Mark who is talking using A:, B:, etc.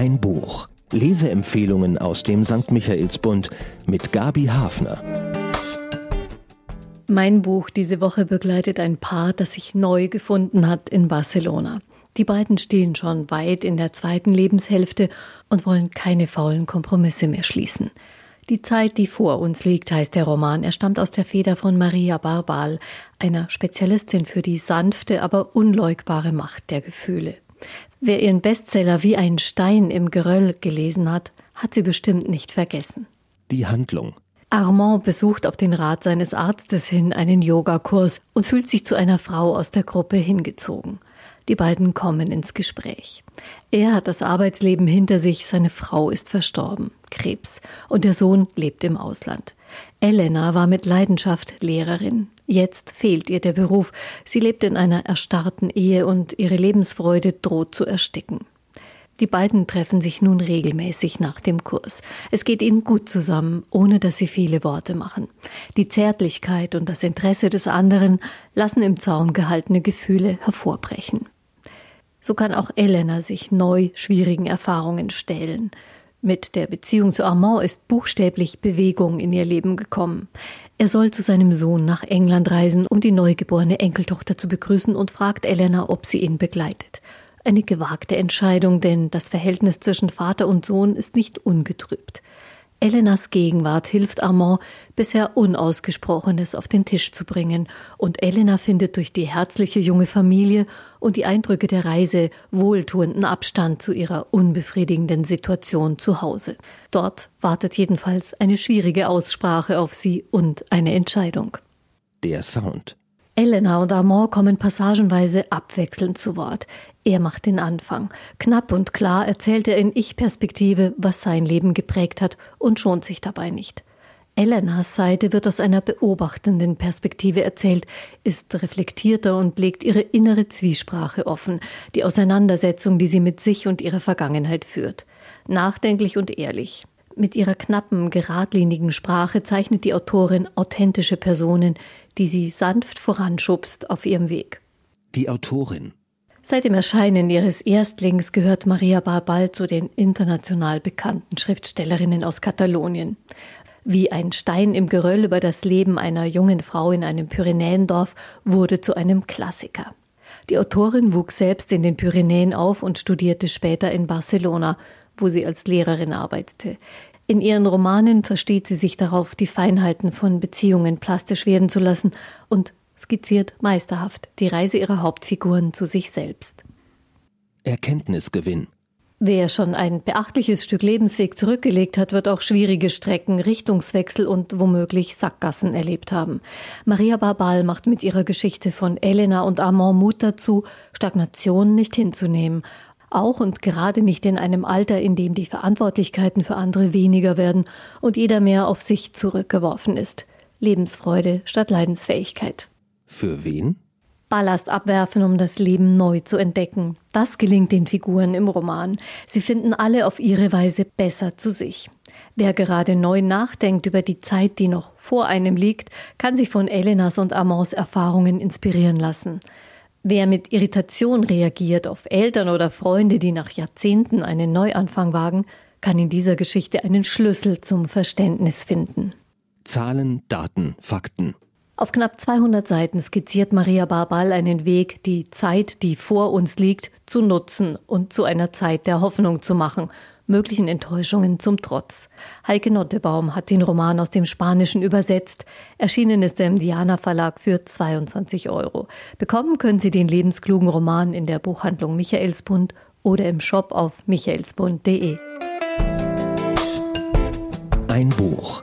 A: Ein Buch. Leseempfehlungen aus dem St. Michaelsbund mit Gabi Hafner.
B: Mein Buch diese Woche begleitet ein Paar, das sich neu gefunden hat in Barcelona. Die beiden stehen schon weit in der zweiten Lebenshälfte und wollen keine faulen Kompromisse mehr schließen. Die Zeit, die vor uns liegt, heißt der Roman. Er stammt aus der Feder von Maria Barbal, einer Spezialistin für die sanfte, aber unleugbare Macht der Gefühle. Wer ihren Bestseller wie ein Stein im Geröll gelesen hat, hat sie bestimmt nicht vergessen.
A: Die Handlung.
B: Armand besucht auf den Rat seines Arztes hin einen Yogakurs und fühlt sich zu einer Frau aus der Gruppe hingezogen. Die beiden kommen ins Gespräch. Er hat das Arbeitsleben hinter sich, seine Frau ist verstorben, Krebs, und der Sohn lebt im Ausland. Elena war mit Leidenschaft Lehrerin. Jetzt fehlt ihr der Beruf. Sie lebt in einer erstarrten Ehe und ihre Lebensfreude droht zu ersticken. Die beiden treffen sich nun regelmäßig nach dem Kurs. Es geht ihnen gut zusammen, ohne dass sie viele Worte machen. Die Zärtlichkeit und das Interesse des anderen lassen im Zaum gehaltene Gefühle hervorbrechen. So kann auch Elena sich neu schwierigen Erfahrungen stellen. Mit der Beziehung zu Armand ist buchstäblich Bewegung in ihr Leben gekommen. Er soll zu seinem Sohn nach England reisen, um die neugeborene Enkeltochter zu begrüßen und fragt Elena, ob sie ihn begleitet. Eine gewagte Entscheidung, denn das Verhältnis zwischen Vater und Sohn ist nicht ungetrübt. Elenas Gegenwart hilft Armand, bisher Unausgesprochenes auf den Tisch zu bringen, und Elena findet durch die herzliche junge Familie und die Eindrücke der Reise wohltuenden Abstand zu ihrer unbefriedigenden Situation zu Hause. Dort wartet jedenfalls eine schwierige Aussprache auf sie und eine Entscheidung.
A: Der Sound.
B: Elena und Armand kommen passagenweise abwechselnd zu Wort. Er macht den Anfang. Knapp und klar erzählt er in Ich-Perspektive, was sein Leben geprägt hat und schont sich dabei nicht. Elenas Seite wird aus einer beobachtenden Perspektive erzählt, ist reflektierter und legt ihre innere Zwiesprache offen, die Auseinandersetzung, die sie mit sich und ihrer Vergangenheit führt. Nachdenklich und ehrlich. Mit ihrer knappen, geradlinigen Sprache zeichnet die Autorin authentische Personen, die sie sanft voranschubst auf ihrem Weg.
A: Die Autorin.
B: Seit dem Erscheinen ihres Erstlings gehört Maria Barbal zu den international bekannten Schriftstellerinnen aus Katalonien. Wie ein Stein im Geröll über das Leben einer jungen Frau in einem Pyrenäendorf wurde zu einem Klassiker. Die Autorin wuchs selbst in den Pyrenäen auf und studierte später in Barcelona, wo sie als Lehrerin arbeitete. In ihren Romanen versteht sie sich darauf, die Feinheiten von Beziehungen plastisch werden zu lassen und skizziert meisterhaft die Reise ihrer Hauptfiguren zu sich selbst.
A: Erkenntnisgewinn.
B: Wer schon ein beachtliches Stück Lebensweg zurückgelegt hat, wird auch schwierige Strecken, Richtungswechsel und womöglich Sackgassen erlebt haben. Maria Barbal macht mit ihrer Geschichte von Elena und Armand Mut dazu, Stagnation nicht hinzunehmen auch und gerade nicht in einem Alter, in dem die Verantwortlichkeiten für andere weniger werden und jeder mehr auf sich zurückgeworfen ist. Lebensfreude statt Leidensfähigkeit.
A: Für wen?
B: Ballast abwerfen, um das Leben neu zu entdecken. Das gelingt den Figuren im Roman. Sie finden alle auf ihre Weise besser zu sich. Wer gerade neu nachdenkt über die Zeit, die noch vor einem liegt, kann sich von Elenas und Amands Erfahrungen inspirieren lassen. Wer mit Irritation reagiert auf Eltern oder Freunde, die nach Jahrzehnten einen Neuanfang wagen, kann in dieser Geschichte einen Schlüssel zum Verständnis finden.
A: Zahlen, Daten, Fakten.
B: Auf knapp 200 Seiten skizziert Maria Barbal einen Weg, die Zeit, die vor uns liegt, zu nutzen und zu einer Zeit der Hoffnung zu machen möglichen Enttäuschungen zum Trotz. Heike Nottebaum hat den Roman aus dem Spanischen übersetzt. Erschienen ist er im Diana Verlag für 22 Euro. Bekommen können Sie den lebensklugen Roman in der Buchhandlung Michaelsbund oder im Shop auf michaelsbund.de.
A: Ein Buch.